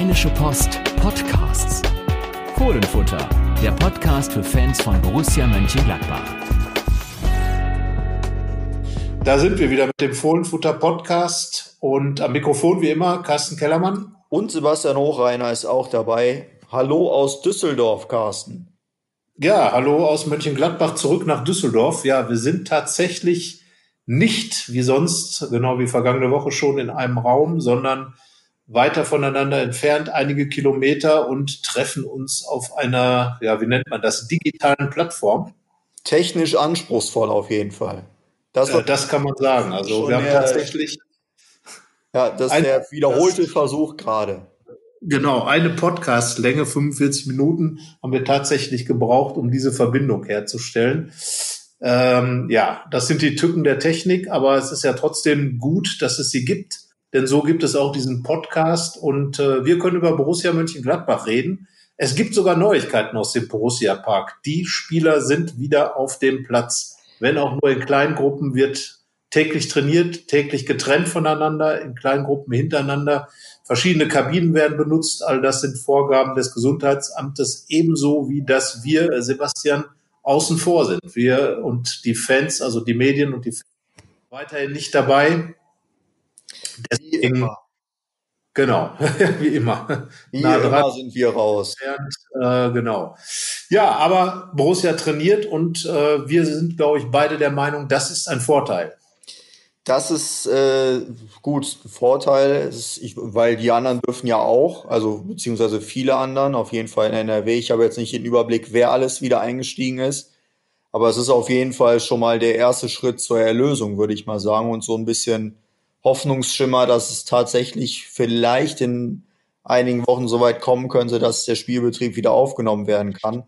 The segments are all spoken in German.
Rheinische Post Podcasts. Fohlenfutter, der Podcast für Fans von Borussia Mönchengladbach. Da sind wir wieder mit dem Fohlenfutter Podcast und am Mikrofon wie immer Carsten Kellermann. Und Sebastian Hochreiner ist auch dabei. Hallo aus Düsseldorf, Carsten. Ja, hallo aus Mönchengladbach zurück nach Düsseldorf. Ja, wir sind tatsächlich nicht wie sonst, genau wie vergangene Woche schon, in einem Raum, sondern weiter voneinander entfernt, einige Kilometer und treffen uns auf einer, ja, wie nennt man das, digitalen Plattform. Technisch anspruchsvoll auf jeden Fall. Das, äh, das kann man sagen. Also wir haben tatsächlich. Ja, das ist der wiederholte das, Versuch gerade. Genau, eine Podcast-Länge, 45 Minuten, haben wir tatsächlich gebraucht, um diese Verbindung herzustellen. Ähm, ja, das sind die Tücken der Technik, aber es ist ja trotzdem gut, dass es sie gibt, denn so gibt es auch diesen Podcast und äh, wir können über Borussia Mönchengladbach reden. Es gibt sogar Neuigkeiten aus dem Borussia Park. Die Spieler sind wieder auf dem Platz. Wenn auch nur in kleinen Gruppen wird täglich trainiert, täglich getrennt voneinander, in kleinen Gruppen hintereinander. Verschiedene Kabinen werden benutzt. All das sind Vorgaben des Gesundheitsamtes, ebenso wie dass wir, Sebastian, außen vor sind. Wir und die Fans, also die Medien und die Fans, weiterhin nicht dabei. Deswegen, wie immer. Genau, wie immer. Wie nah immer sind wir raus. Äh, genau. Ja, aber Borussia trainiert und äh, wir sind, glaube ich, beide der Meinung, das ist ein Vorteil. Das ist äh, gut Vorteil, ist, ich, weil die anderen dürfen ja auch, also beziehungsweise viele anderen, auf jeden Fall in NRW. Ich habe jetzt nicht den Überblick, wer alles wieder eingestiegen ist, aber es ist auf jeden Fall schon mal der erste Schritt zur Erlösung, würde ich mal sagen, und so ein bisschen Hoffnungsschimmer, dass es tatsächlich vielleicht in einigen Wochen so weit kommen könnte, dass der Spielbetrieb wieder aufgenommen werden kann.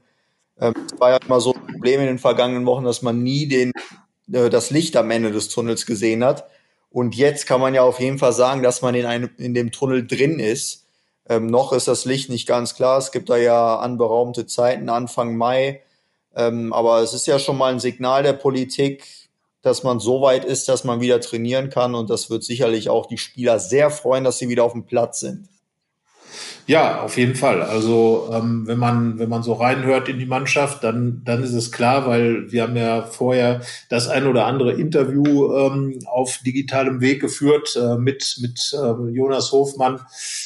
Ähm, es war ja immer so ein Problem in den vergangenen Wochen, dass man nie den äh, das Licht am Ende des Tunnels gesehen hat. Und jetzt kann man ja auf jeden Fall sagen, dass man in, einem, in dem Tunnel drin ist. Ähm, noch ist das Licht nicht ganz klar. Es gibt da ja anberaumte Zeiten, Anfang Mai. Ähm, aber es ist ja schon mal ein Signal der Politik, dass man so weit ist, dass man wieder trainieren kann. Und das wird sicherlich auch die Spieler sehr freuen, dass sie wieder auf dem Platz sind. Ja, auf jeden Fall. Also ähm, wenn man wenn man so reinhört in die Mannschaft, dann dann ist es klar, weil wir haben ja vorher das ein oder andere Interview ähm, auf digitalem Weg geführt äh, mit mit äh, Jonas Hofmann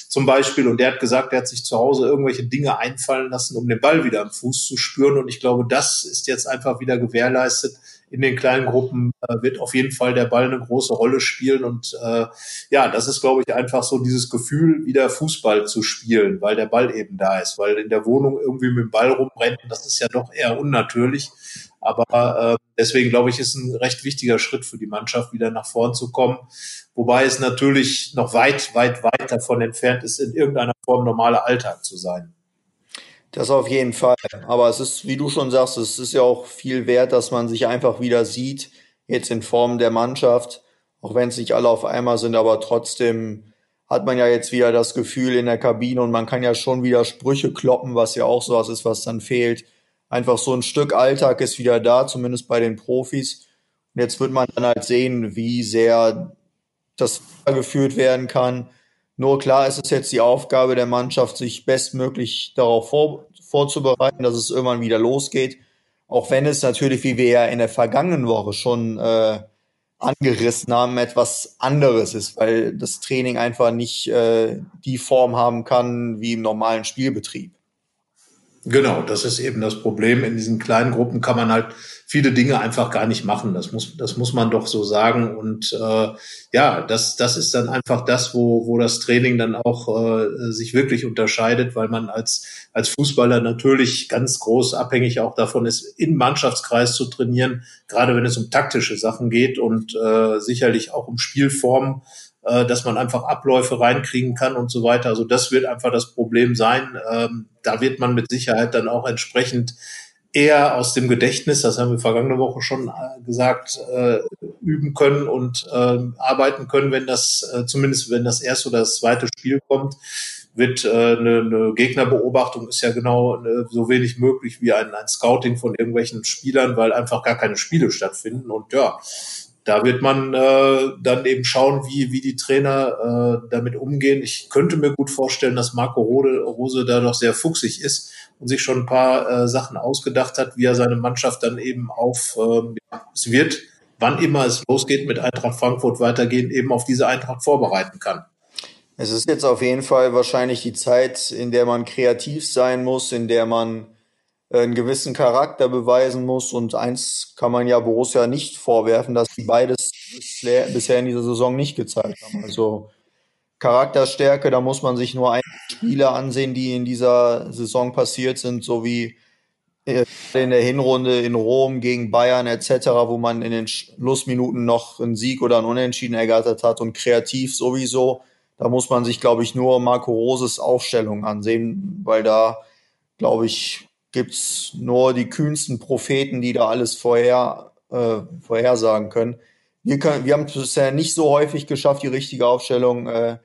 zum Beispiel und der hat gesagt, er hat sich zu Hause irgendwelche Dinge einfallen lassen, um den Ball wieder am Fuß zu spüren und ich glaube, das ist jetzt einfach wieder gewährleistet in den kleinen Gruppen äh, wird auf jeden Fall der Ball eine große Rolle spielen. Und äh, ja, das ist, glaube ich, einfach so dieses Gefühl, wieder Fußball zu spielen, weil der Ball eben da ist, weil in der Wohnung irgendwie mit dem Ball rumrennen, das ist ja doch eher unnatürlich. Aber äh, deswegen glaube ich, ist ein recht wichtiger Schritt für die Mannschaft, wieder nach vorn zu kommen. Wobei es natürlich noch weit, weit, weit davon entfernt ist, in irgendeiner Form normaler Alltag zu sein. Das auf jeden Fall. Aber es ist, wie du schon sagst, es ist ja auch viel wert, dass man sich einfach wieder sieht, jetzt in Form der Mannschaft, auch wenn es nicht alle auf einmal sind, aber trotzdem hat man ja jetzt wieder das Gefühl in der Kabine und man kann ja schon wieder Sprüche kloppen, was ja auch sowas ist, was dann fehlt. Einfach so ein Stück Alltag ist wieder da, zumindest bei den Profis. Und jetzt wird man dann halt sehen, wie sehr das geführt werden kann nur klar ist es jetzt die Aufgabe der Mannschaft, sich bestmöglich darauf vor, vorzubereiten, dass es irgendwann wieder losgeht. Auch wenn es natürlich, wie wir ja in der vergangenen Woche schon äh, angerissen haben, etwas anderes ist, weil das Training einfach nicht äh, die Form haben kann wie im normalen Spielbetrieb. Genau, das ist eben das Problem. In diesen kleinen Gruppen kann man halt viele Dinge einfach gar nicht machen. Das muss, das muss man doch so sagen. Und äh, ja, das, das ist dann einfach das, wo, wo das Training dann auch äh, sich wirklich unterscheidet, weil man als, als Fußballer natürlich ganz groß abhängig auch davon ist, im Mannschaftskreis zu trainieren, gerade wenn es um taktische Sachen geht und äh, sicherlich auch um Spielformen äh, dass man einfach Abläufe reinkriegen kann und so weiter. Also das wird einfach das Problem sein. Ähm, da wird man mit Sicherheit dann auch entsprechend eher aus dem Gedächtnis, das haben wir vergangene Woche schon äh, gesagt, äh, üben können und äh, arbeiten können, wenn das, äh, zumindest wenn das erste oder das zweite Spiel kommt, wird äh, eine, eine Gegnerbeobachtung ist ja genau äh, so wenig möglich wie ein, ein Scouting von irgendwelchen Spielern, weil einfach gar keine Spiele stattfinden. Und ja, da wird man äh, dann eben schauen, wie, wie die Trainer äh, damit umgehen. Ich könnte mir gut vorstellen, dass Marco Rode, Rose da doch sehr fuchsig ist und sich schon ein paar äh, Sachen ausgedacht hat, wie er seine Mannschaft dann eben auf, ähm, es wird, wann immer es losgeht, mit Eintracht Frankfurt weitergehen, eben auf diese Eintracht vorbereiten kann. Es ist jetzt auf jeden Fall wahrscheinlich die Zeit, in der man kreativ sein muss, in der man einen gewissen Charakter beweisen muss. Und eins kann man ja Borussia nicht vorwerfen, dass sie beides bisher in dieser Saison nicht gezeigt haben. Also Charakterstärke, da muss man sich nur einige Spiele ansehen, die in dieser Saison passiert sind, so wie äh, in der Hinrunde in Rom gegen Bayern etc., wo man in den Schlussminuten noch einen Sieg oder einen Unentschieden ergattert hat und kreativ sowieso. Da muss man sich, glaube ich, nur Marco Roses Aufstellung ansehen, weil da, glaube ich, gibt's nur die kühnsten Propheten, die da alles vorher, äh, vorhersagen können. Wir, können, wir haben es bisher nicht so häufig geschafft, die richtige Aufstellung äh,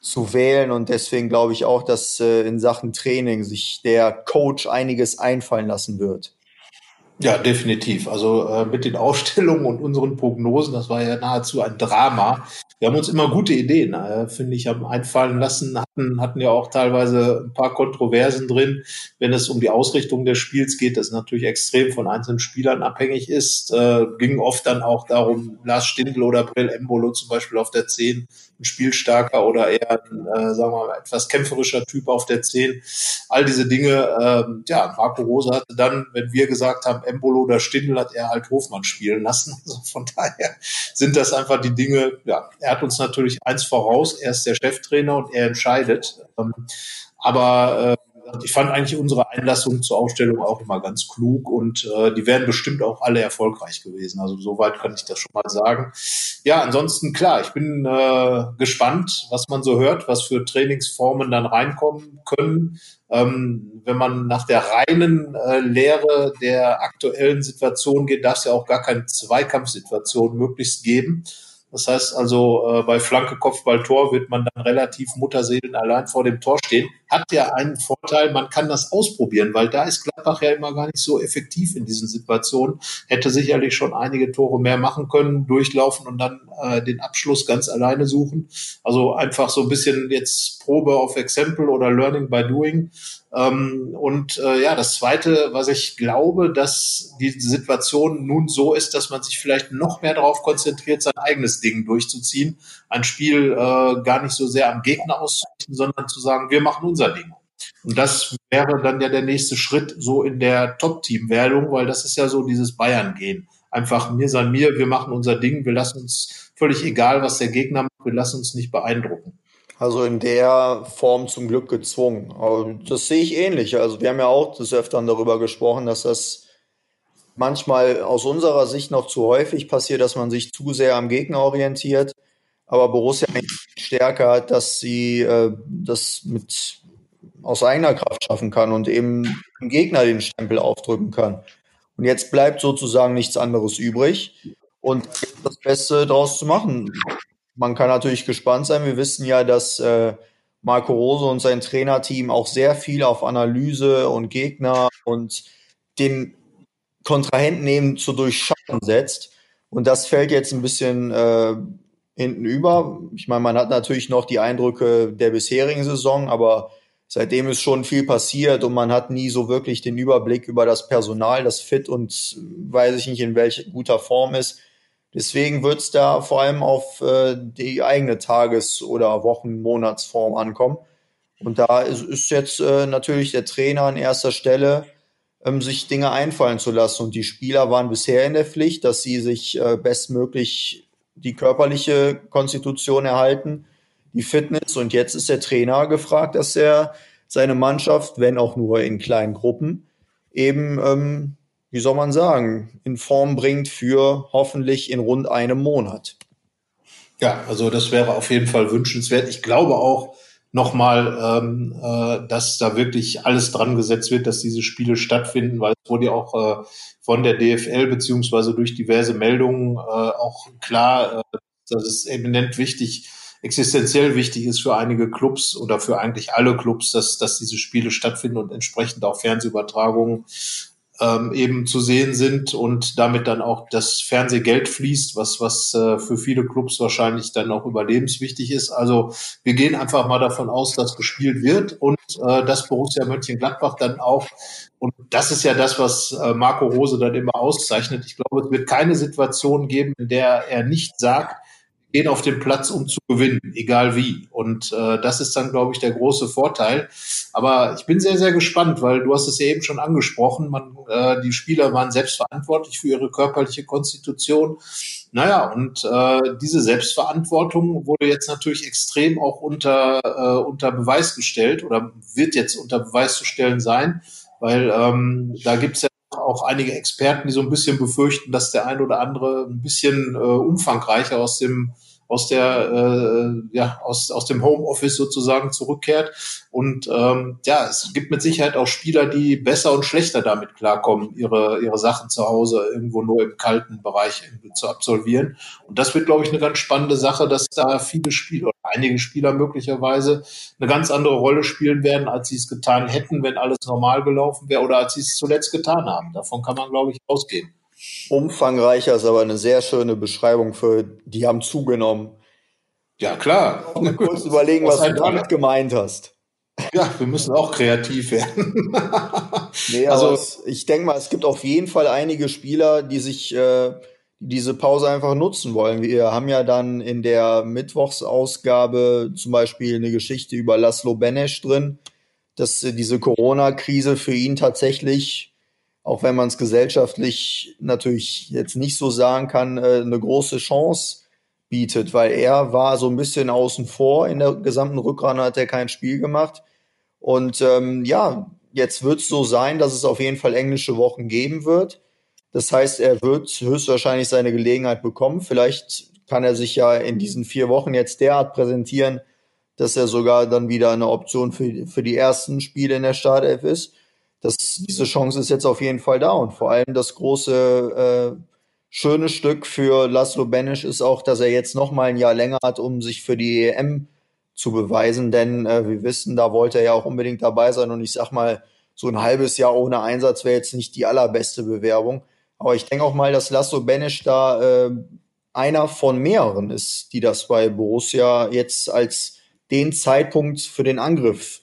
zu wählen und deswegen glaube ich auch, dass äh, in Sachen Training sich der Coach einiges einfallen lassen wird. Ja, definitiv. Also äh, mit den Aufstellungen und unseren Prognosen, das war ja nahezu ein Drama. Wir haben uns immer gute Ideen, äh, finde ich, haben einfallen lassen, hatten, hatten ja auch teilweise ein paar Kontroversen drin, wenn es um die Ausrichtung des Spiels geht, das natürlich extrem von einzelnen Spielern abhängig ist. Äh, ging oft dann auch darum, Lars Stindl oder Brill Embolo zum Beispiel auf der 10 ein spielstarker oder eher ein, äh, sagen wir mal, etwas kämpferischer Typ auf der 10. All diese Dinge, ähm, ja, Marco Rose hatte dann, wenn wir gesagt haben, Embolo oder Stindl, hat er halt Hofmann spielen lassen. Also von daher sind das einfach die Dinge, ja, er hat uns natürlich eins voraus, er ist der Cheftrainer und er entscheidet. Ähm, aber äh, ich fand eigentlich unsere Einlassung zur Aufstellung auch immer ganz klug und äh, die wären bestimmt auch alle erfolgreich gewesen. Also soweit kann ich das schon mal sagen. Ja, ansonsten klar, ich bin äh, gespannt, was man so hört, was für Trainingsformen dann reinkommen können. Ähm, wenn man nach der reinen äh, Lehre der aktuellen Situation geht, darf es ja auch gar keine Zweikampfsituation möglichst geben. Das heißt also, äh, bei Flanke, Kopfball, Tor wird man dann relativ Mutterseelen allein vor dem Tor stehen. Hat ja einen Vorteil, man kann das ausprobieren, weil da ist Gladbach ja immer gar nicht so effektiv in diesen Situationen. Hätte sicherlich schon einige Tore mehr machen können, durchlaufen und dann äh, den Abschluss ganz alleine suchen. Also einfach so ein bisschen jetzt Probe auf Exempel oder Learning by Doing. Ähm, und äh, ja, das Zweite, was ich glaube, dass die Situation nun so ist, dass man sich vielleicht noch mehr darauf konzentriert, sein eigenes Ding durchzuziehen, ein Spiel äh, gar nicht so sehr am Gegner auszurichten, sondern zu sagen, wir machen unser Ding. Und das wäre dann ja der nächste Schritt so in der Top-Team-Werdung, weil das ist ja so dieses Bayern-Gehen. Einfach mir sein mir, wir machen unser Ding, wir lassen uns völlig egal, was der Gegner macht, wir lassen uns nicht beeindrucken. Also in der Form zum Glück gezwungen. Aber das sehe ich ähnlich. Also wir haben ja auch des Öfteren darüber gesprochen, dass das manchmal aus unserer Sicht noch zu häufig passiert, dass man sich zu sehr am Gegner orientiert. Aber Borussia stärker hat, dass sie äh, das mit aus eigener Kraft schaffen kann und eben dem Gegner den Stempel aufdrücken kann. Und jetzt bleibt sozusagen nichts anderes übrig und das Beste daraus zu machen man kann natürlich gespannt sein. Wir wissen ja, dass äh, Marco Rose und sein Trainerteam auch sehr viel auf Analyse und Gegner und den Kontrahenten eben zu durchschauen setzt. Und das fällt jetzt ein bisschen äh, hinten über. Ich meine, man hat natürlich noch die Eindrücke der bisherigen Saison, aber seitdem ist schon viel passiert und man hat nie so wirklich den Überblick über das Personal, das fit und weiß ich nicht in welcher guter Form ist. Deswegen wird es da vor allem auf äh, die eigene Tages- oder Wochen-, Monatsform ankommen. Und da ist, ist jetzt äh, natürlich der Trainer an erster Stelle, ähm, sich Dinge einfallen zu lassen. Und die Spieler waren bisher in der Pflicht, dass sie sich äh, bestmöglich die körperliche Konstitution erhalten, die Fitness. Und jetzt ist der Trainer gefragt, dass er seine Mannschaft, wenn auch nur in kleinen Gruppen, eben ähm, wie soll man sagen, in Form bringt für hoffentlich in rund einem Monat. Ja, also das wäre auf jeden Fall wünschenswert. Ich glaube auch nochmal, ähm, äh, dass da wirklich alles dran gesetzt wird, dass diese Spiele stattfinden, weil es wurde ja auch äh, von der DFL beziehungsweise durch diverse Meldungen äh, auch klar, äh, dass es eminent wichtig, existenziell wichtig ist für einige Clubs oder für eigentlich alle Clubs, dass, dass diese Spiele stattfinden und entsprechend auch Fernsehübertragungen ähm, eben zu sehen sind und damit dann auch das Fernsehgeld fließt, was, was äh, für viele Clubs wahrscheinlich dann auch überlebenswichtig ist. Also wir gehen einfach mal davon aus, dass gespielt wird und äh, dass Borussia Mönchengladbach dann auch, und das ist ja das, was äh, Marco Rose dann immer auszeichnet, ich glaube, es wird keine Situation geben, in der er nicht sagt, gehen auf den Platz, um zu gewinnen, egal wie. Und äh, das ist dann, glaube ich, der große Vorteil. Aber ich bin sehr, sehr gespannt, weil du hast es ja eben schon angesprochen, man, äh, die Spieler waren selbst verantwortlich für ihre körperliche Konstitution. Naja, und äh, diese Selbstverantwortung wurde jetzt natürlich extrem auch unter, äh, unter Beweis gestellt oder wird jetzt unter Beweis zu stellen sein, weil ähm, da gibt's ja auch einige Experten, die so ein bisschen befürchten, dass der ein oder andere ein bisschen äh, umfangreicher aus dem aus der äh, ja aus aus dem Homeoffice sozusagen zurückkehrt. Und ähm, ja es gibt mit Sicherheit auch Spieler die besser und schlechter damit klarkommen ihre ihre Sachen zu Hause irgendwo nur im kalten Bereich zu absolvieren. Und das wird glaube ich eine ganz spannende Sache dass da viele Spieler oder einige Spieler möglicherweise eine ganz andere Rolle spielen werden als sie es getan hätten wenn alles normal gelaufen wäre oder als sie es zuletzt getan haben. Davon kann man glaube ich ausgehen Umfangreicher ist aber eine sehr schöne Beschreibung für, die haben zugenommen. Ja, klar. Mal kurz überlegen, was du damit gemeint hast. Ja, wir müssen auch kreativ werden. nee, also ich denke mal, es gibt auf jeden Fall einige Spieler, die sich äh, diese Pause einfach nutzen wollen. Wir haben ja dann in der Mittwochsausgabe zum Beispiel eine Geschichte über Laszlo Benesch drin, dass äh, diese Corona-Krise für ihn tatsächlich auch wenn man es gesellschaftlich natürlich jetzt nicht so sagen kann, äh, eine große Chance bietet, weil er war so ein bisschen außen vor in der gesamten Rückrunde, hat er kein Spiel gemacht. Und ähm, ja, jetzt wird es so sein, dass es auf jeden Fall englische Wochen geben wird. Das heißt, er wird höchstwahrscheinlich seine Gelegenheit bekommen. Vielleicht kann er sich ja in diesen vier Wochen jetzt derart präsentieren, dass er sogar dann wieder eine Option für, für die ersten Spiele in der Startelf ist das, diese Chance ist jetzt auf jeden Fall da. Und vor allem das große, äh, schöne Stück für Laszlo Benisch ist auch, dass er jetzt noch mal ein Jahr länger hat, um sich für die EM zu beweisen. Denn äh, wir wissen, da wollte er ja auch unbedingt dabei sein. Und ich sag mal, so ein halbes Jahr ohne Einsatz wäre jetzt nicht die allerbeste Bewerbung. Aber ich denke auch mal, dass Laszlo Benisch da äh, einer von mehreren ist, die das bei Borussia jetzt als den Zeitpunkt für den Angriff.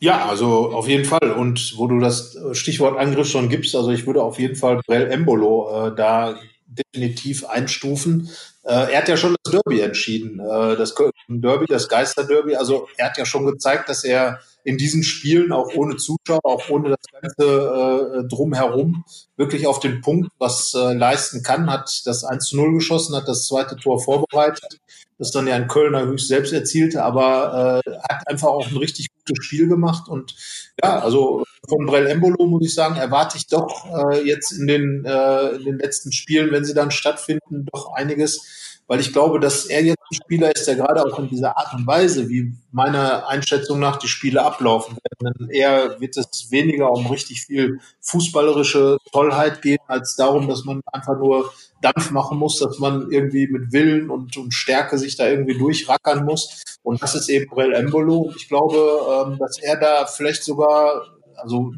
Ja, also auf jeden Fall. Und wo du das Stichwort Angriff schon gibst, also ich würde auf jeden Fall Brell Embolo äh, da definitiv einstufen. Äh, er hat ja schon das Derby entschieden, äh, das Derby, das Geisterderby. Also er hat ja schon gezeigt, dass er in diesen Spielen auch ohne Zuschauer, auch ohne das ganze äh, drumherum wirklich auf den Punkt was äh, leisten kann, hat das 1 zu 0 geschossen, hat das zweite Tor vorbereitet, das dann ja ein Kölner höchst selbst erzielte, aber äh, hat einfach auch ein richtig gutes Spiel gemacht und ja, also von Brell Embolo muss ich sagen, erwarte ich doch äh, jetzt in den, äh, in den letzten Spielen, wenn sie dann stattfinden, doch einiges weil ich glaube, dass er jetzt ein Spieler ist, der gerade auch in dieser Art und Weise, wie meiner Einschätzung nach die Spiele ablaufen werden, eher wird es weniger um richtig viel fußballerische Tollheit gehen, als darum, dass man einfach nur Dampf machen muss, dass man irgendwie mit Willen und, und Stärke sich da irgendwie durchrackern muss. Und das ist eben Brel Embolo. Ich glaube, ähm, dass er da vielleicht sogar, also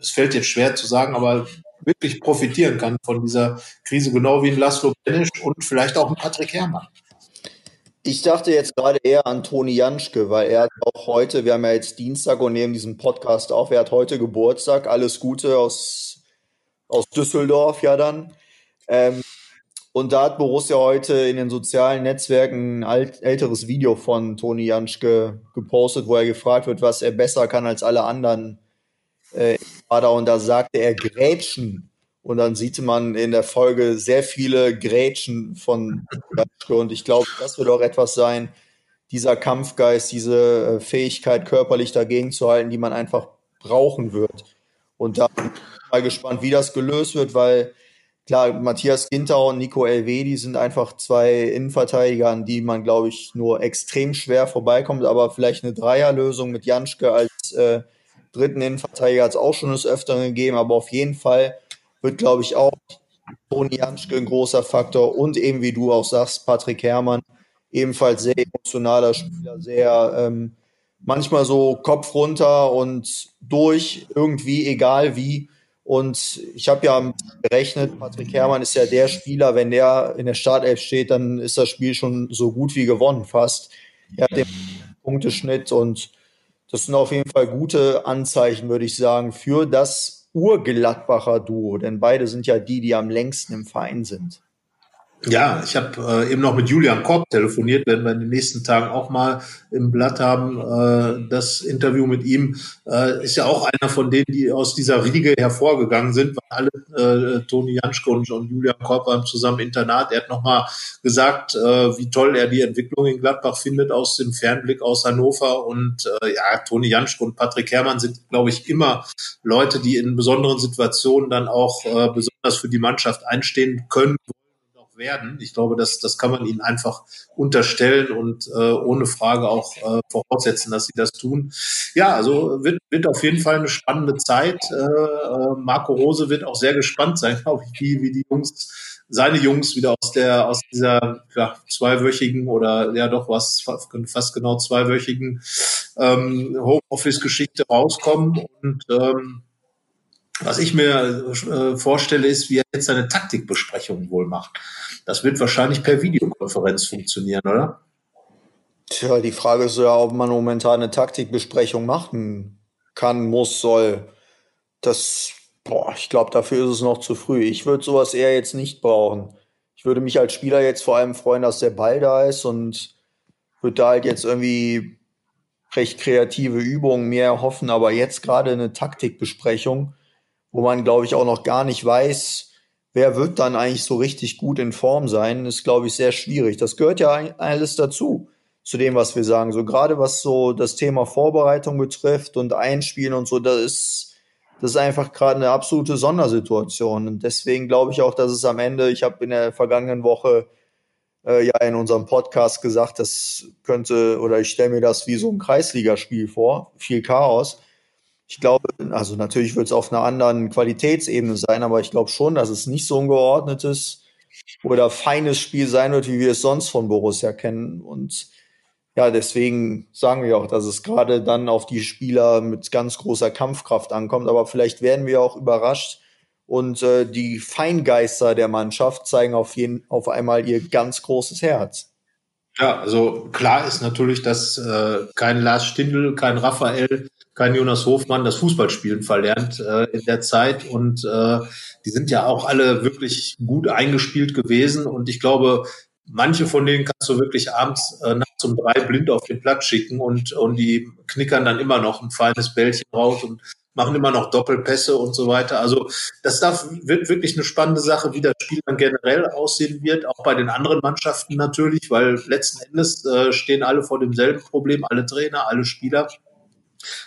es fällt jetzt schwer zu sagen, aber wirklich profitieren kann von dieser Krise, genau wie ein Laszlo Benisch und vielleicht auch ein Patrick Herrmann. Ich dachte jetzt gerade eher an Toni Janschke, weil er auch heute, wir haben ja jetzt Dienstag und nehmen diesen Podcast auf, er hat heute Geburtstag, alles Gute aus, aus Düsseldorf ja dann. Ähm, und da hat Borussia heute in den sozialen Netzwerken ein alt, älteres Video von Toni Janschke gepostet, wo er gefragt wird, was er besser kann als alle anderen äh, und da sagte er Grätschen. Und dann sieht man in der Folge sehr viele Grätschen von Gatschke. Und ich glaube, das wird auch etwas sein, dieser Kampfgeist, diese äh, Fähigkeit, körperlich dagegen zu halten, die man einfach brauchen wird. Und da bin ich mal gespannt, wie das gelöst wird, weil klar, Matthias Ginter und Nico Elvedi sind einfach zwei Innenverteidiger, an die man, glaube ich, nur extrem schwer vorbeikommt. Aber vielleicht eine Dreierlösung mit Janschke als äh, dritten Innenverteidiger hat es auch schon des Öfteren gegeben, aber auf jeden Fall wird, glaube ich, auch Toni Janschke ein großer Faktor und eben, wie du auch sagst, Patrick Herrmann, ebenfalls sehr emotionaler Spieler, sehr ähm, manchmal so Kopf runter und durch, irgendwie, egal wie. Und ich habe ja gerechnet, Patrick Herrmann ist ja der Spieler, wenn der in der Startelf steht, dann ist das Spiel schon so gut wie gewonnen fast. Er hat den Punkteschnitt und das sind auf jeden Fall gute Anzeichen, würde ich sagen, für das Urgladbacher Duo, denn beide sind ja die, die am längsten im Verein sind. Ja, ich habe äh, eben noch mit Julian Korb telefoniert, werden wir in den nächsten Tagen auch mal im Blatt haben. Äh, das Interview mit ihm äh, ist ja auch einer von denen, die aus dieser Riege hervorgegangen sind, weil alle, äh, Toni Janschke und, und Julian Korb waren zusammen Internat. Er hat nochmal gesagt, äh, wie toll er die Entwicklung in Gladbach findet aus dem Fernblick aus Hannover. Und äh, ja, Toni Janschke und Patrick Herrmann sind, glaube ich, immer Leute, die in besonderen Situationen dann auch äh, besonders für die Mannschaft einstehen können werden. Ich glaube, das, das kann man ihnen einfach unterstellen und äh, ohne Frage auch äh, voraussetzen, dass sie das tun. Ja, also wird, wird auf jeden Fall eine spannende Zeit. Äh, äh Marco Rose wird auch sehr gespannt sein, glaube ich, wie, wie die Jungs, seine Jungs wieder aus der, aus dieser ja, zweiwöchigen oder ja doch was fast genau zweiwöchigen ähm, Homeoffice-Geschichte rauskommen und ähm, was ich mir äh, vorstelle, ist, wie er jetzt seine Taktikbesprechung wohl macht. Das wird wahrscheinlich per Videokonferenz funktionieren, oder? Tja, die Frage ist ja, ob man momentan eine Taktikbesprechung machen kann, muss, soll. Das, boah, ich glaube, dafür ist es noch zu früh. Ich würde sowas eher jetzt nicht brauchen. Ich würde mich als Spieler jetzt vor allem freuen, dass der Ball da ist und würde da halt jetzt irgendwie recht kreative Übungen mehr hoffen, aber jetzt gerade eine Taktikbesprechung wo man, glaube ich, auch noch gar nicht weiß, wer wird dann eigentlich so richtig gut in Form sein, ist, glaube ich, sehr schwierig. Das gehört ja alles dazu, zu dem, was wir sagen. So gerade was so das Thema Vorbereitung betrifft und Einspielen und so, das ist, das ist einfach gerade eine absolute Sondersituation. Und deswegen glaube ich auch, dass es am Ende, ich habe in der vergangenen Woche äh, ja in unserem Podcast gesagt, das könnte, oder ich stelle mir das wie so ein Kreisligaspiel vor, viel Chaos ich glaube, also natürlich wird es auf einer anderen Qualitätsebene sein, aber ich glaube schon, dass es nicht so ein geordnetes oder feines Spiel sein wird, wie wir es sonst von Borussia kennen. Und ja, deswegen sagen wir auch, dass es gerade dann auf die Spieler mit ganz großer Kampfkraft ankommt. Aber vielleicht werden wir auch überrascht und äh, die Feingeister der Mannschaft zeigen auf, jeden, auf einmal ihr ganz großes Herz. Ja, also klar ist natürlich, dass äh, kein Lars Stindl, kein Raphael kein Jonas Hofmann das Fußballspielen verlernt äh, in der Zeit. Und äh, die sind ja auch alle wirklich gut eingespielt gewesen. Und ich glaube, manche von denen kannst du wirklich abends äh, nachts um drei blind auf den Platz schicken und, und die knickern dann immer noch ein feines Bällchen raus und machen immer noch Doppelpässe und so weiter. Also das darf, wird wirklich eine spannende Sache, wie das Spiel dann generell aussehen wird, auch bei den anderen Mannschaften natürlich, weil letzten Endes äh, stehen alle vor demselben Problem, alle Trainer, alle Spieler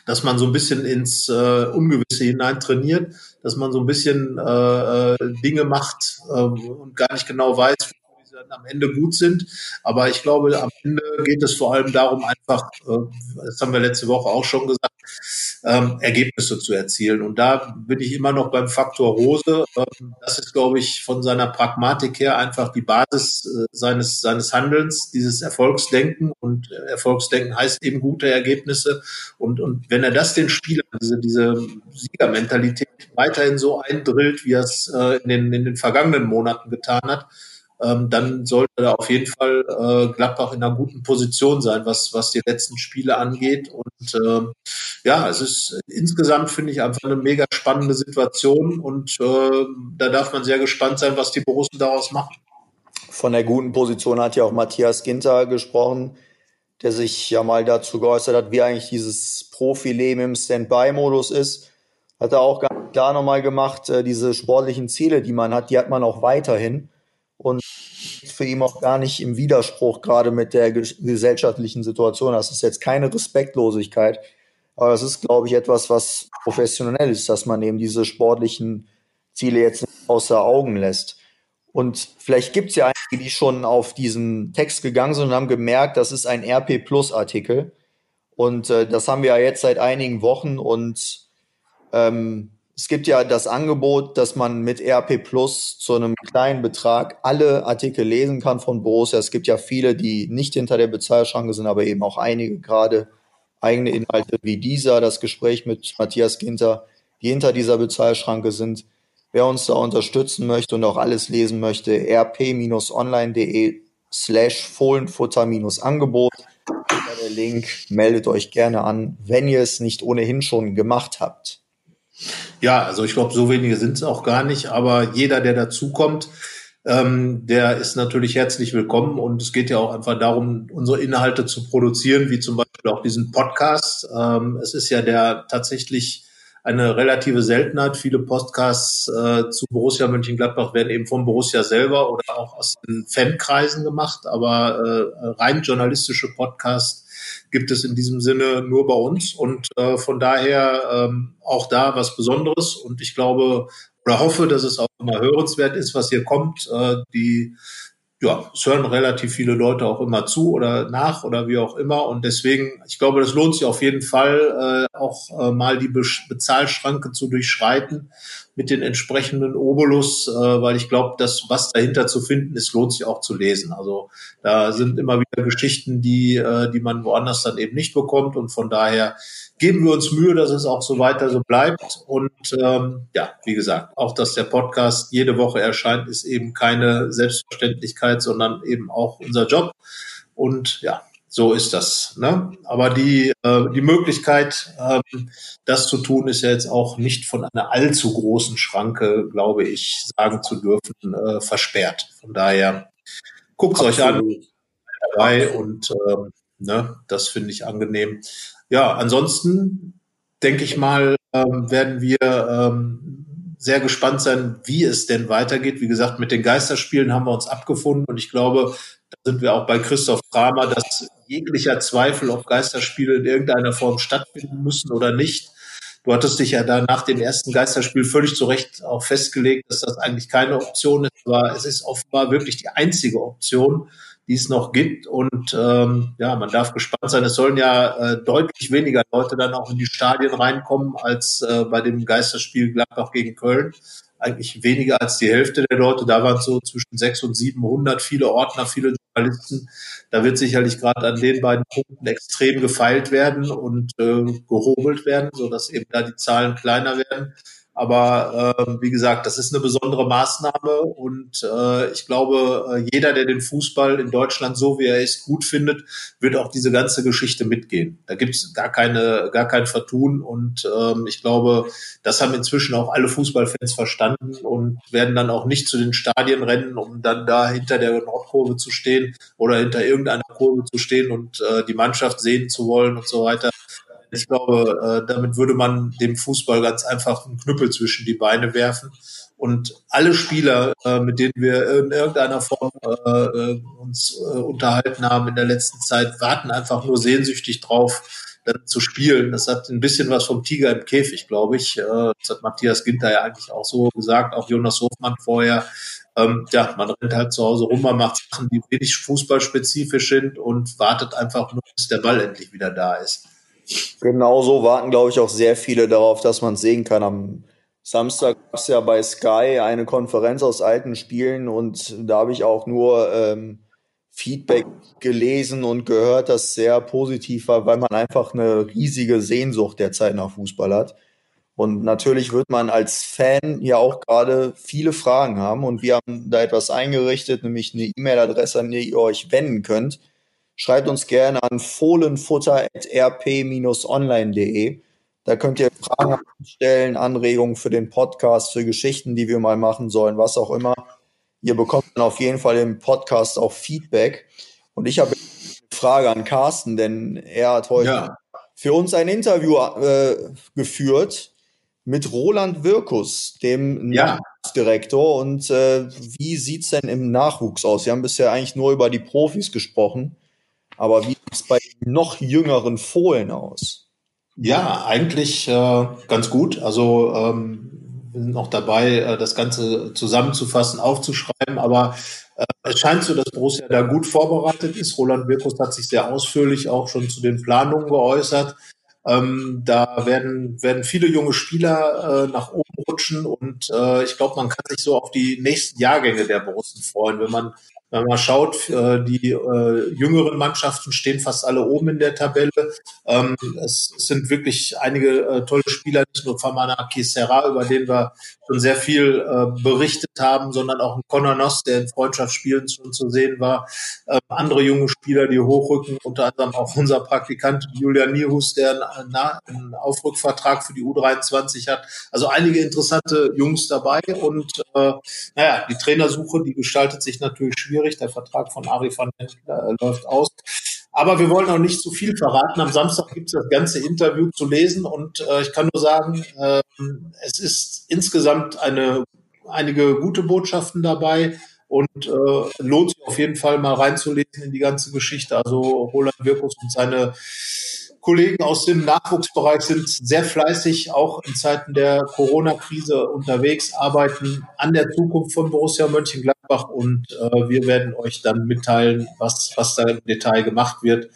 dass man so ein bisschen ins äh, Ungewisse hinein trainiert, dass man so ein bisschen äh, äh Dinge macht äh, und gar nicht genau weiß, wie sie dann am Ende gut sind. Aber ich glaube, am Ende geht es vor allem darum, einfach, äh, das haben wir letzte Woche auch schon gesagt, ähm, Ergebnisse zu erzielen. Und da bin ich immer noch beim Faktor Rose. Ähm, das ist, glaube ich, von seiner Pragmatik her einfach die Basis äh, seines, seines Handelns, dieses Erfolgsdenken. Und Erfolgsdenken heißt eben gute Ergebnisse. Und, und wenn er das den Spielern, diese, diese Siegermentalität weiterhin so eindrillt, wie er es äh, in, den, in den vergangenen Monaten getan hat, ähm, dann sollte da auf jeden Fall äh, Gladbach in einer guten Position sein, was, was die letzten Spiele angeht. Und äh, ja, es ist insgesamt, finde ich, einfach eine mega spannende Situation und äh, da darf man sehr gespannt sein, was die Borussen daraus machen. Von der guten Position hat ja auch Matthias Ginter gesprochen, der sich ja mal dazu geäußert hat, wie eigentlich dieses Profileben im Standby-Modus ist. Hat er auch ganz klar nochmal gemacht, äh, diese sportlichen Ziele, die man hat, die hat man auch weiterhin und für ihn auch gar nicht im Widerspruch gerade mit der gesellschaftlichen Situation. Das ist jetzt keine Respektlosigkeit, aber das ist, glaube ich, etwas, was professionell ist, dass man eben diese sportlichen Ziele jetzt nicht außer Augen lässt. Und vielleicht gibt es ja einige, die schon auf diesen Text gegangen sind und haben gemerkt, das ist ein RP Plus Artikel. Und äh, das haben wir ja jetzt seit einigen Wochen und ähm, es gibt ja das Angebot, dass man mit RP Plus zu einem kleinen Betrag alle Artikel lesen kann von Borussia. Es gibt ja viele, die nicht hinter der Bezahlschranke sind, aber eben auch einige gerade eigene Inhalte wie dieser, das Gespräch mit Matthias Ginter, die hinter dieser Bezahlschranke sind. Wer uns da unterstützen möchte und auch alles lesen möchte, rp-online.de slash Fohlenfutter-Angebot. Der Link, meldet euch gerne an, wenn ihr es nicht ohnehin schon gemacht habt. Ja, also ich glaube, so wenige sind es auch gar nicht, aber jeder, der dazukommt, ähm, der ist natürlich herzlich willkommen und es geht ja auch einfach darum, unsere Inhalte zu produzieren, wie zum Beispiel auch diesen Podcast. Ähm, es ist ja der tatsächlich eine relative Seltenheit. Viele Podcasts äh, zu Borussia Mönchengladbach werden eben vom Borussia selber oder auch aus den Fankreisen gemacht, aber äh, rein journalistische Podcasts gibt es in diesem Sinne nur bei uns und äh, von daher ähm, auch da was Besonderes und ich glaube oder hoffe, dass es auch immer hörenswert ist, was hier kommt. Äh, die ja, es hören relativ viele Leute auch immer zu oder nach oder wie auch immer. Und deswegen, ich glaube, das lohnt sich auf jeden Fall, äh, auch äh, mal die Be Bezahlschranke zu durchschreiten mit den entsprechenden Obolus, äh, weil ich glaube, das, was dahinter zu finden ist, lohnt sich auch zu lesen. Also da sind immer wieder Geschichten, die, äh, die man woanders dann eben nicht bekommt. Und von daher geben wir uns Mühe, dass es auch so weiter so bleibt. Und ähm, ja, wie gesagt, auch dass der Podcast jede Woche erscheint, ist eben keine Selbstverständlichkeit, sondern eben auch unser Job. Und ja, so ist das. Ne? Aber die, äh, die Möglichkeit, ähm, das zu tun, ist ja jetzt auch nicht von einer allzu großen Schranke, glaube ich, sagen zu dürfen, äh, versperrt. Von daher guckt es euch an dabei und ähm, ne, das finde ich angenehm ja, ansonsten denke ich mal, ähm, werden wir ähm, sehr gespannt sein, wie es denn weitergeht. Wie gesagt, mit den Geisterspielen haben wir uns abgefunden und ich glaube, da sind wir auch bei Christoph Kramer, dass jeglicher Zweifel, ob Geisterspiele in irgendeiner Form stattfinden müssen oder nicht. Du hattest dich ja da nach dem ersten Geisterspiel völlig zu Recht auch festgelegt, dass das eigentlich keine Option ist, aber es ist offenbar wirklich die einzige Option die es noch gibt. Und ähm, ja, man darf gespannt sein. Es sollen ja äh, deutlich weniger Leute dann auch in die Stadien reinkommen als äh, bei dem Geisterspiel Gladbach gegen Köln. Eigentlich weniger als die Hälfte der Leute. Da waren so zwischen 600 und 700, viele Ordner, viele Journalisten. Da wird sicherlich gerade an den beiden Punkten extrem gefeilt werden und äh, gehobelt werden, so dass eben da die Zahlen kleiner werden. Aber äh, wie gesagt, das ist eine besondere Maßnahme und äh, ich glaube, äh, jeder, der den Fußball in Deutschland so wie er ist gut findet, wird auch diese ganze Geschichte mitgehen. Da gibt es gar keine, gar kein Vertun und ähm, ich glaube, das haben inzwischen auch alle Fußballfans verstanden und werden dann auch nicht zu den Stadien rennen, um dann da hinter der Nordkurve zu stehen oder hinter irgendeiner Kurve zu stehen und äh, die Mannschaft sehen zu wollen und so weiter. Ich glaube, äh, damit würde man dem Fußball ganz einfach einen Knüppel zwischen die Beine werfen. Und alle Spieler, äh, mit denen wir in irgendeiner Form äh, uns unterhalten haben in der letzten Zeit, warten einfach nur sehnsüchtig drauf, dann zu spielen. Das hat ein bisschen was vom Tiger im Käfig, glaube ich. Das hat Matthias Ginter ja eigentlich auch so gesagt, auch Jonas Hofmann vorher. Ähm, ja, man rennt halt zu Hause rum, man macht Sachen, die wenig fußballspezifisch sind und wartet einfach nur, bis der Ball endlich wieder da ist. Genauso warten, glaube ich, auch sehr viele darauf, dass man es sehen kann. Am Samstag gab es ja bei Sky eine Konferenz aus alten Spielen und da habe ich auch nur ähm, Feedback gelesen und gehört, das sehr positiv war, weil man einfach eine riesige Sehnsucht derzeit nach Fußball hat. Und natürlich wird man als Fan ja auch gerade viele Fragen haben und wir haben da etwas eingerichtet, nämlich eine E-Mail-Adresse, an die ihr euch wenden könnt Schreibt uns gerne an fohlenfutter.rp-online.de. Da könnt ihr Fragen stellen, Anregungen für den Podcast, für Geschichten, die wir mal machen sollen, was auch immer. Ihr bekommt dann auf jeden Fall im Podcast auch Feedback. Und ich habe eine Frage an Carsten, denn er hat heute ja. für uns ein Interview äh, geführt mit Roland Wirkus, dem ja. Nachwuchsdirektor. Und äh, wie sieht's denn im Nachwuchs aus? Wir haben bisher eigentlich nur über die Profis gesprochen. Aber wie sieht es bei noch jüngeren Fohlen aus? Ja, eigentlich äh, ganz gut. Also ähm, wir sind noch dabei, äh, das Ganze zusammenzufassen, aufzuschreiben. Aber äh, es scheint so, dass Borussia da gut vorbereitet ist. Roland Wirkus hat sich sehr ausführlich auch schon zu den Planungen geäußert. Ähm, da werden, werden viele junge Spieler äh, nach oben rutschen und äh, ich glaube, man kann sich so auf die nächsten Jahrgänge der Borussen freuen, wenn man Wenn man schaut, äh, die äh, jüngeren Mannschaften stehen fast alle oben in der Tabelle. Ähm, es, sind wirklich einige äh, tolle Spieler, nicht nur Famana Kisera, über den wir schon sehr viel berichtet haben, sondern auch ein Conor Noss, der in Freundschaftsspielen schon zu sehen war. Ähm, andere junge Spieler, die hochrücken, unter anderem auch unser Praktikant Julian Nihus, der einen, Aufrückvertrag für die U23 hat. Also einige interessante Jungs dabei und naja, die Trainersuche, die gestaltet sich natürlich schwierig. Der Vertrag von Ari van Den äh, läuft aus. Aber wir wollen auch nicht zu viel verraten. Am Samstag gibt es das ganze Interview zu lesen und äh, ich kann nur sagen, äh, es ist insgesamt eine, einige gute Botschaften dabei und äh, lohnt sich auf jeden Fall mal reinzulesen in die ganze Geschichte. Also Roland Wirkus und seine Kollegen aus dem Nachwuchsbereich sind sehr fleißig, auch in Zeiten der Corona-Krise unterwegs, arbeiten an der Zukunft von Borussia Mönchengladbach und äh, wir werden euch dann mitteilen, was, was da im Detail gemacht wird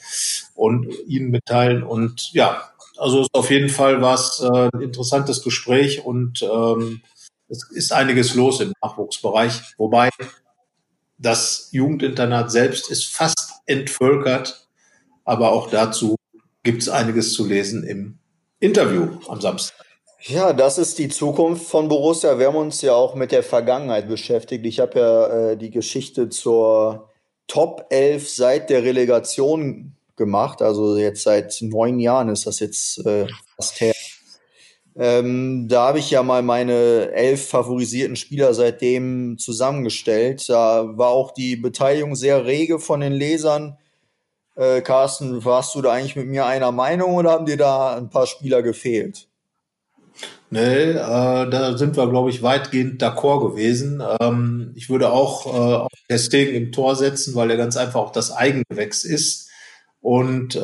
und Ihnen mitteilen. Und ja, also auf jeden Fall was äh, ein interessantes Gespräch und ähm, es ist einiges los im Nachwuchsbereich, wobei das Jugendinternat selbst ist fast entvölkert, aber auch dazu gibt es einiges zu lesen im Interview am Samstag. Ja, das ist die Zukunft von Borussia. Wir haben uns ja auch mit der Vergangenheit beschäftigt. Ich habe ja äh, die Geschichte zur Top 11 seit der Relegation gemacht. Also jetzt seit neun Jahren ist das jetzt äh, fast her. Ähm, da habe ich ja mal meine elf favorisierten Spieler seitdem zusammengestellt. Da war auch die Beteiligung sehr rege von den Lesern. Äh, Carsten, warst du da eigentlich mit mir einer Meinung oder haben dir da ein paar Spieler gefehlt? Nee, äh, da sind wir, glaube ich, weitgehend d'accord gewesen. Ähm, ich würde auch äh, auf Testegen im Tor setzen, weil er ganz einfach auch das Eigengewächs ist. Und äh,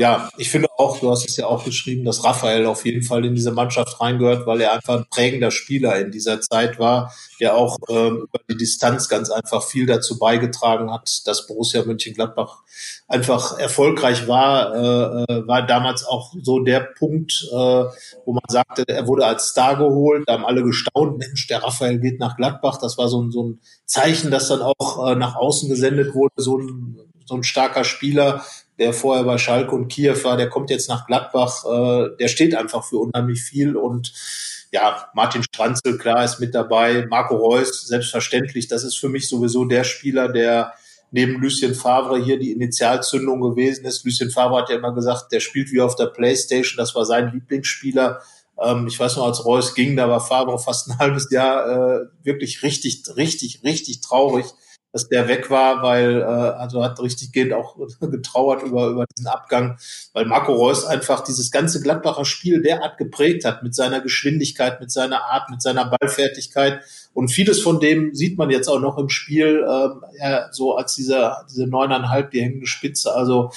ja, ich finde auch, du hast es ja auch geschrieben, dass Raphael auf jeden Fall in diese Mannschaft reingehört, weil er einfach ein prägender Spieler in dieser Zeit war, der auch äh, über die Distanz ganz einfach viel dazu beigetragen hat, dass Borussia Mönchengladbach einfach erfolgreich war, äh, äh, war damals auch so der Punkt, äh, wo man sagte, er wurde als Star geholt, da haben alle gestaunt, Mensch, der Raphael geht nach Gladbach, das war so ein, so ein Zeichen, das dann auch äh, nach außen gesendet wurde, so ein, so ein starker Spieler, der vorher bei Schalke und Kiew war, der kommt jetzt nach Gladbach, äh, der steht einfach für unheimlich viel und ja, Martin Stranzel, klar, ist mit dabei, Marco Reus, selbstverständlich, das ist für mich sowieso der Spieler, der neben Lucien Favre hier die Initialzündung gewesen ist. Lucien Favre hat ja immer gesagt, der spielt wie auf der Playstation, das war sein Lieblingsspieler. Ähm, ich weiß noch, als Reus ging, da war Favre fast ein halbes Jahr äh, wirklich richtig, richtig, richtig traurig dass der weg war, weil äh, also hat richtig gehend auch getrauert über über diesen Abgang, weil Marco Reus einfach dieses ganze Gladbacher Spiel derart geprägt hat mit seiner Geschwindigkeit, mit seiner Art, mit seiner Ballfertigkeit und vieles von dem sieht man jetzt auch noch im Spiel, äh, ja, so als dieser diese neuneinhalb die hängende Spitze. Also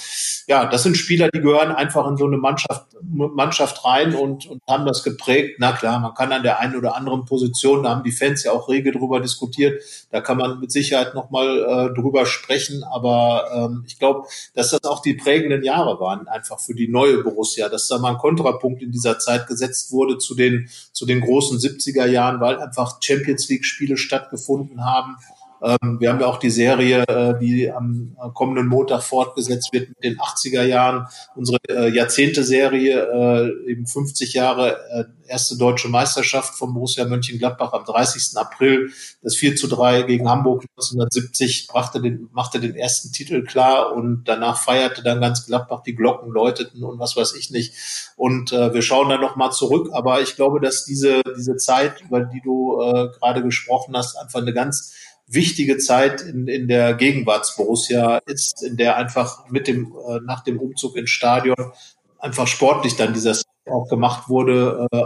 ja, das sind Spieler, die gehören einfach in so eine Mannschaft Mannschaft rein und und haben das geprägt. Na klar, man kann an der einen oder anderen Position, da haben die Fans ja auch rege drüber diskutiert, da kann man mit Sicherheit noch mal äh, drüber sprechen. Aber ähm, ich glaube, dass das auch die prägenden Jahre waren, einfach für die neue Borussia, dass da mal ein Kontrapunkt in dieser Zeit gesetzt wurde zu den, zu den großen 70er Jahren, weil einfach Champions League-Spiele stattgefunden haben ähm, wir haben ja auch die Serie, äh, die am kommenden Montag fortgesetzt wird mit den 80er Jahren. Unsere äh, Jahrzehnte-Serie, äh, eben 50 Jahre äh, erste deutsche Meisterschaft von Borussia Mönchengladbach am 30. April. Das 4 zu 3 gegen Hamburg 1970 brachte den, machte den ersten Titel klar und danach feierte dann ganz Gladbach, die Glocken läuteten und was weiß ich nicht. Und äh, wir schauen dann nochmal zurück. Aber ich glaube, dass diese, diese Zeit, über die du äh, gerade gesprochen hast, einfach eine ganz wichtige Zeit in, in der Gegenwartsborussia ist, in der einfach mit dem, äh, nach dem Umzug ins Stadion einfach sportlich dann dieser auch gemacht wurde, äh,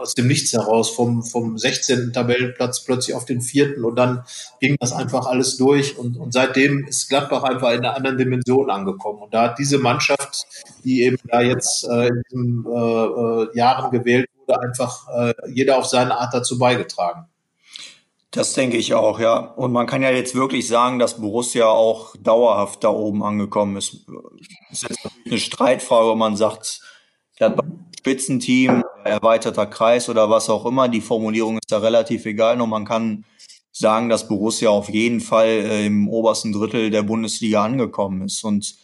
aus dem Nichts heraus, vom, vom 16. Tabellenplatz plötzlich auf den vierten und dann ging das einfach alles durch und, und seitdem ist Gladbach einfach in einer anderen Dimension angekommen und da hat diese Mannschaft, die eben da jetzt äh, in diesen äh, äh, Jahren gewählt wurde, einfach äh, jeder auf seine Art dazu beigetragen. Das denke ich auch, ja. Und man kann ja jetzt wirklich sagen, dass Borussia auch dauerhaft da oben angekommen ist. Das ist jetzt eine Streitfrage, ob man sagt, der Spitzenteam, erweiterter Kreis oder was auch immer. Die Formulierung ist da relativ egal. Und man kann sagen, dass Borussia auf jeden Fall äh, im obersten Drittel der Bundesliga angekommen ist und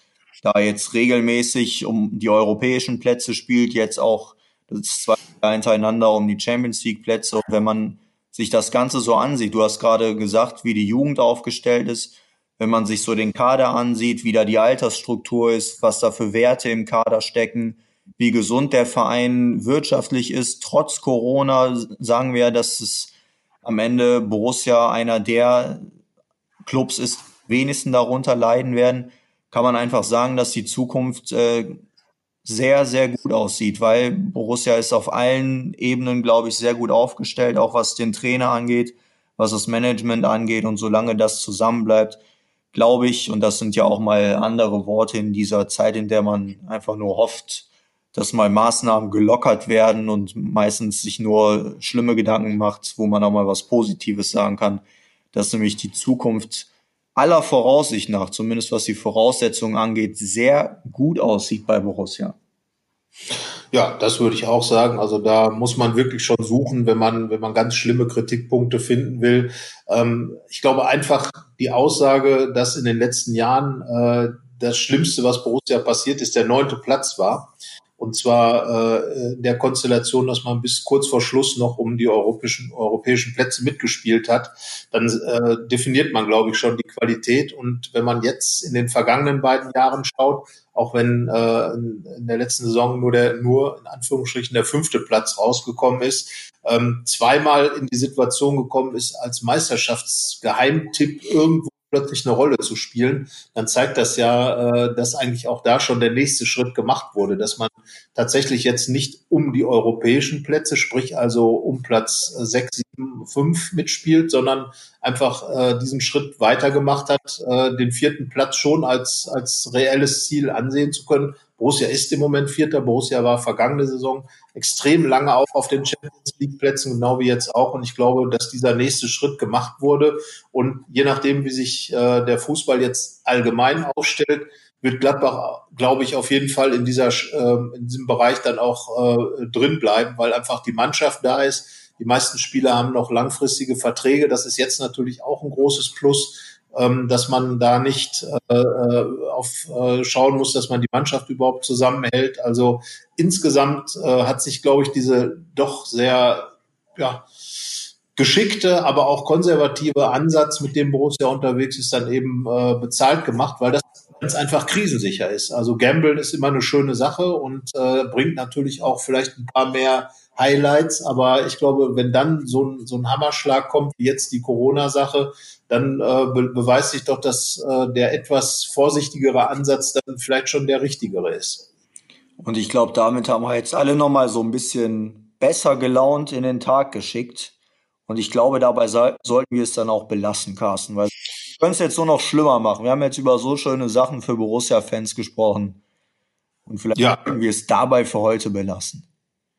da jetzt regelmäßig um die europäischen Plätze spielt, jetzt auch das zwei Jahre hintereinander um die Champions League Plätze. Und wenn man sich das Ganze so ansieht, du hast gerade gesagt, wie die Jugend aufgestellt ist, wenn man sich so den Kader ansieht, wie da die Altersstruktur ist, was da für Werte im Kader stecken, wie gesund der Verein wirtschaftlich ist, trotz Corona, sagen wir, dass es am Ende Borussia einer der Clubs ist, wenigsten darunter leiden werden, kann man einfach sagen, dass die Zukunft äh, sehr, sehr gut aussieht, weil Borussia ist auf allen Ebenen, glaube ich, sehr gut aufgestellt, auch was den Trainer angeht, was das Management angeht. Und solange das zusammenbleibt, glaube ich, und das sind ja auch mal andere Worte in dieser Zeit, in der man einfach nur hofft, dass mal Maßnahmen gelockert werden und meistens sich nur schlimme Gedanken macht, wo man auch mal was Positives sagen kann, dass nämlich die Zukunft aller Voraussicht nach, zumindest was die Voraussetzungen angeht, sehr gut aussieht bei Borussia. Ja, das würde ich auch sagen. Also da muss man wirklich schon suchen, wenn man, wenn man ganz schlimme Kritikpunkte finden will. Ähm, ich glaube einfach die Aussage, dass in den letzten Jahren äh, das Schlimmste, was Borussia passiert ist, der neunte Platz war. Und zwar äh, in der Konstellation, dass man bis kurz vor Schluss noch um die europäischen, europäischen Plätze mitgespielt hat, dann äh, definiert man, glaube ich, schon die Qualität. Und wenn man jetzt in den vergangenen beiden Jahren schaut, auch wenn äh, in der letzten Saison nur der, nur in Anführungsstrichen der fünfte Platz rausgekommen ist, ähm, zweimal in die Situation gekommen ist, als Meisterschaftsgeheimtipp irgendwo plötzlich eine Rolle zu spielen, dann zeigt das ja, äh, dass eigentlich auch da schon der nächste Schritt gemacht wurde, dass man tatsächlich jetzt nicht um die europäischen Plätze, sprich also um Platz sechs, sieben, fünf mitspielt, sondern einfach äh, diesen Schritt weitergemacht hat, äh, den vierten Platz schon als, als reelles Ziel ansehen zu können. Borussia ist im Moment Vierter. Borussia war vergangene Saison extrem lange auch auf den Champions League Plätzen, genau wie jetzt auch. Und ich glaube, dass dieser nächste Schritt gemacht wurde. Und je nachdem, wie sich äh, der Fußball jetzt allgemein aufstellt, wird Gladbach, glaube ich, auf jeden Fall in dieser äh, in diesem Bereich dann auch äh, drin bleiben, weil einfach die Mannschaft da ist. Die meisten Spieler haben noch langfristige Verträge. Das ist jetzt natürlich auch ein großes Plus dass man da nicht äh, äh, auf äh, schauen muss, dass man die Mannschaft überhaupt zusammenhält. Also insgesamt äh, hat sich, glaube ich, diese doch sehr ja, geschickte, aber auch konservative Ansatz, mit dem Borussia unterwegs ist, dann eben äh, bezahlt gemacht, weil das ganz einfach krisensicher ist. Also Gamblen ist immer eine schöne Sache und äh, bringt natürlich auch vielleicht ein paar mehr Highlights, aber ich glaube, wenn dann so ein, so ein Hammerschlag kommt, wie jetzt die Corona-Sache, dann äh, be beweist sich doch, dass äh, der etwas vorsichtigere Ansatz dann vielleicht schon der richtigere ist. Und ich glaube, damit haben wir jetzt alle nochmal so ein bisschen besser gelaunt in den Tag geschickt. Und ich glaube, dabei sollten wir es dann auch belassen, Carsten, weil wir können es jetzt nur noch schlimmer machen. Wir haben jetzt über so schöne Sachen für Borussia-Fans gesprochen. Und vielleicht ja. können wir es dabei für heute belassen.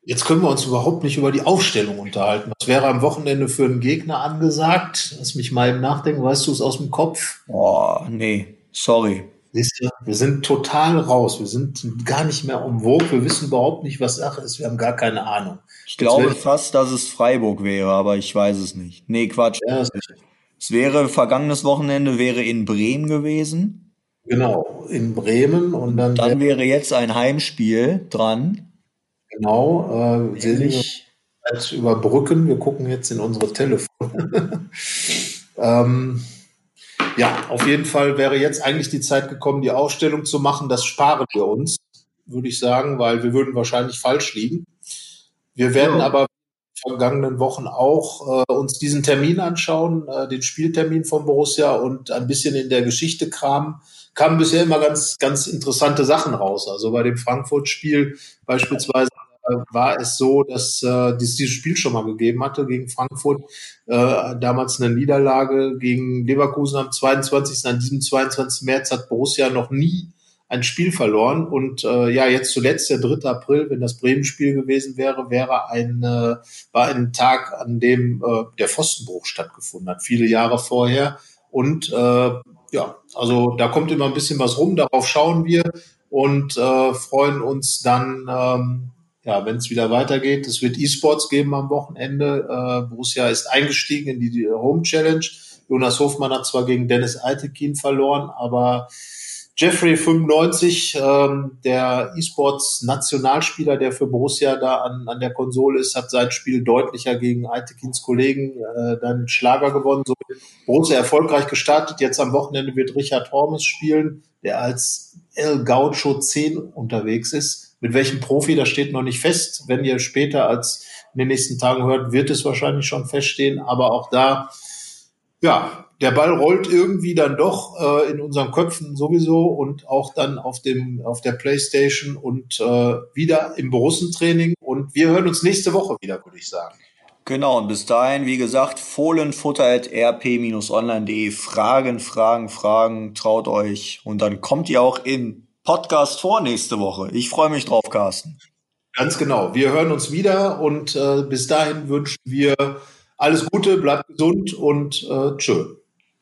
Jetzt können wir uns überhaupt nicht über die Aufstellung unterhalten. Was wäre am Wochenende für einen Gegner angesagt? Lass mich mal im Nachdenken. Weißt du es aus dem Kopf? Oh, nee. Sorry. Siehst du, wir sind total raus. Wir sind gar nicht mehr um Vogue. Wir wissen überhaupt nicht, was Sache ist. Wir haben gar keine Ahnung. Ich glaube fast, dass es Freiburg wäre, aber ich weiß es nicht. Nee, Quatsch. Ja, es wäre, vergangenes Wochenende wäre in Bremen gewesen. Genau, in Bremen und dann. Dann wäre jetzt ein Heimspiel dran. Genau, äh, sehen halt überbrücken. Wir gucken jetzt in unsere Telefone. ähm, ja, auf jeden Fall wäre jetzt eigentlich die Zeit gekommen, die Ausstellung zu machen. Das sparen wir uns, würde ich sagen, weil wir würden wahrscheinlich falsch liegen. Wir werden ja. aber vergangenen Wochen auch äh, uns diesen Termin anschauen, äh, den Spieltermin von Borussia und ein bisschen in der Geschichte kramen. Kamen bisher immer ganz, ganz interessante Sachen raus. Also bei dem Frankfurt-Spiel beispielsweise war es so, dass äh, es dieses Spiel schon mal gegeben hatte gegen Frankfurt. Äh, damals eine Niederlage gegen Leverkusen am 22. An diesem 22. März hat Borussia noch nie ein Spiel verloren. Und äh, ja, jetzt zuletzt, der 3. April, wenn das Bremen-Spiel gewesen wäre, wäre ein, äh, war ein Tag, an dem äh, der Pfostenbruch stattgefunden hat, viele Jahre vorher. Und äh, ja, also da kommt immer ein bisschen was rum, darauf schauen wir und äh, freuen uns dann ähm, ja, wenn es wieder weitergeht, es wird E-Sports geben am Wochenende. Äh, Borussia ist eingestiegen in die, die Home Challenge. Jonas Hofmann hat zwar gegen Dennis Altekin verloren, aber Jeffrey 95, ähm, der E-Sports Nationalspieler, der für Borussia da an, an der Konsole ist, hat sein Spiel deutlicher gegen Altekins Kollegen äh, dann Schlager gewonnen. So Borussia erfolgreich gestartet. Jetzt am Wochenende wird Richard Hormes spielen, der als El Gaucho 10 unterwegs ist. Mit welchem Profi, das steht noch nicht fest. Wenn ihr später als in den nächsten Tagen hört, wird es wahrscheinlich schon feststehen. Aber auch da, ja, der Ball rollt irgendwie dann doch äh, in unseren Köpfen sowieso und auch dann auf dem auf der Playstation und äh, wieder im Borussentraining und wir hören uns nächste Woche wieder, würde ich sagen. Genau, und bis dahin, wie gesagt, fohlenfutter.rp-online.de. Fragen, Fragen, Fragen, traut euch. Und dann kommt ihr auch in Podcast vor nächste Woche. Ich freue mich drauf, Carsten. Ganz genau. Wir hören uns wieder und äh, bis dahin wünschen wir alles Gute, bleibt gesund und äh, tschö.